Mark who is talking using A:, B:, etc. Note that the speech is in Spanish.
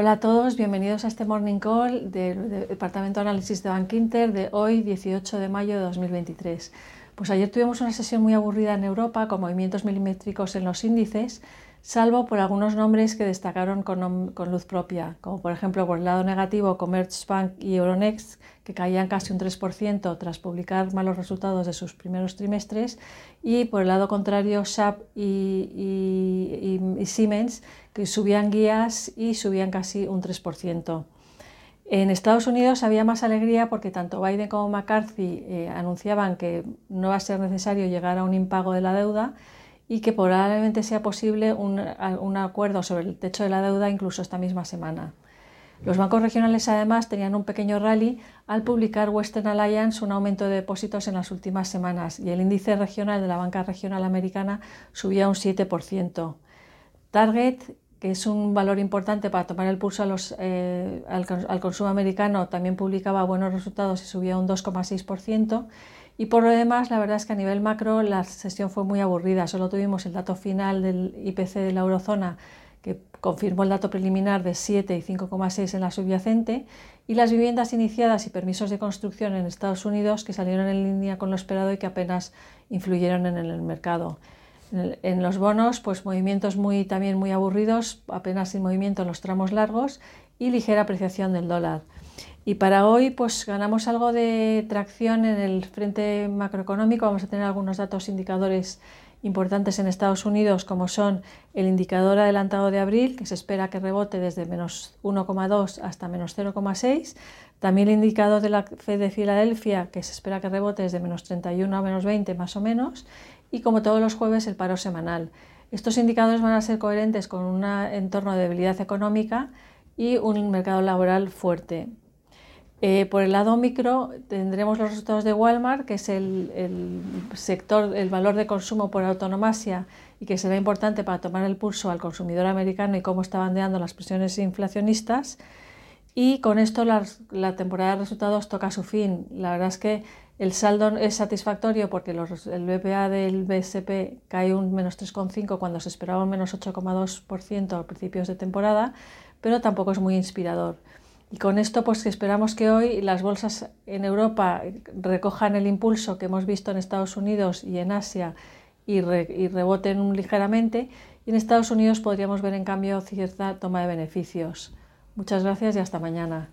A: Hola a todos, bienvenidos a este Morning Call del Departamento de Análisis de Bank Inter de hoy, 18 de mayo de 2023. Pues ayer tuvimos una sesión muy aburrida en Europa con movimientos milimétricos en los índices, salvo por algunos nombres que destacaron con, luz propia, como por ejemplo por el lado negativo Commerzbank y Euronext, que caían casi un 3% tras publicar malos resultados de sus primeros trimestres, y por el lado contrario SAP y, Siemens, que subían guías y subían casi un 3%. En Estados Unidos había más alegría porque tanto Biden como McCarthy eh, anunciaban que no va a ser necesario llegar a un impago de la deuda y que probablemente sea posible un, acuerdo sobre el techo de la deuda incluso esta misma semana. Los bancos regionales además tenían un pequeño rally al publicar Western Alliance un aumento de depósitos en las últimas semanas y el índice regional de la banca regional americana subía un 7%. Target, que es un valor importante para tomar el pulso eh, al, al consumo americano, también publicaba buenos resultados y subía un 2,6%. Y por lo demás, la verdad es que a nivel macro la sesión fue muy aburrida. Solo tuvimos el dato final del IPC de la eurozona que confirmó el dato preliminar de 7 y 5,6 en la subyacente, y las viviendas iniciadas y permisos de construcción en Estados Unidos que salieron en línea con lo esperado y que apenas influyeron en el mercado. En los bonos, pues movimientos muy, también muy aburridos, apenas sin movimiento en los tramos largos y ligera apreciación del dólar. Y para hoy pues ganamos algo de tracción en el frente macroeconómico. Vamos a tener algunos datos indicadores importantes en Estados Unidos como son el indicador adelantado de abril que se espera que rebote desde menos 1,2 hasta menos 0,6. También el indicador de la Fed de Filadelfia que se espera que rebote desde menos 31 a menos 20 más o menos. Y como todos los jueves el paro semanal. Estos indicadores van a ser coherentes con un entorno de debilidad económica y un mercado laboral fuerte. Eh, por el lado micro tendremos los resultados de Walmart, que es el, sector, el valor de consumo por autonomasia y que será importante para tomar el pulso al consumidor americano y cómo está bandeando las presiones inflacionistas. Y con esto la, temporada de resultados toca su fin. La verdad es que el saldo es satisfactorio porque el BPA del BSP cae un menos 3,5 cuando se esperaba un menos 8,2% a principios de temporada, pero tampoco es muy inspirador. Y con esto, pues esperamos que hoy las bolsas en Europa recojan el impulso que hemos visto en Estados Unidos y en Asia y, y reboten ligeramente. Y en Estados Unidos podríamos ver en cambio cierta toma de beneficios. Muchas gracias y hasta mañana.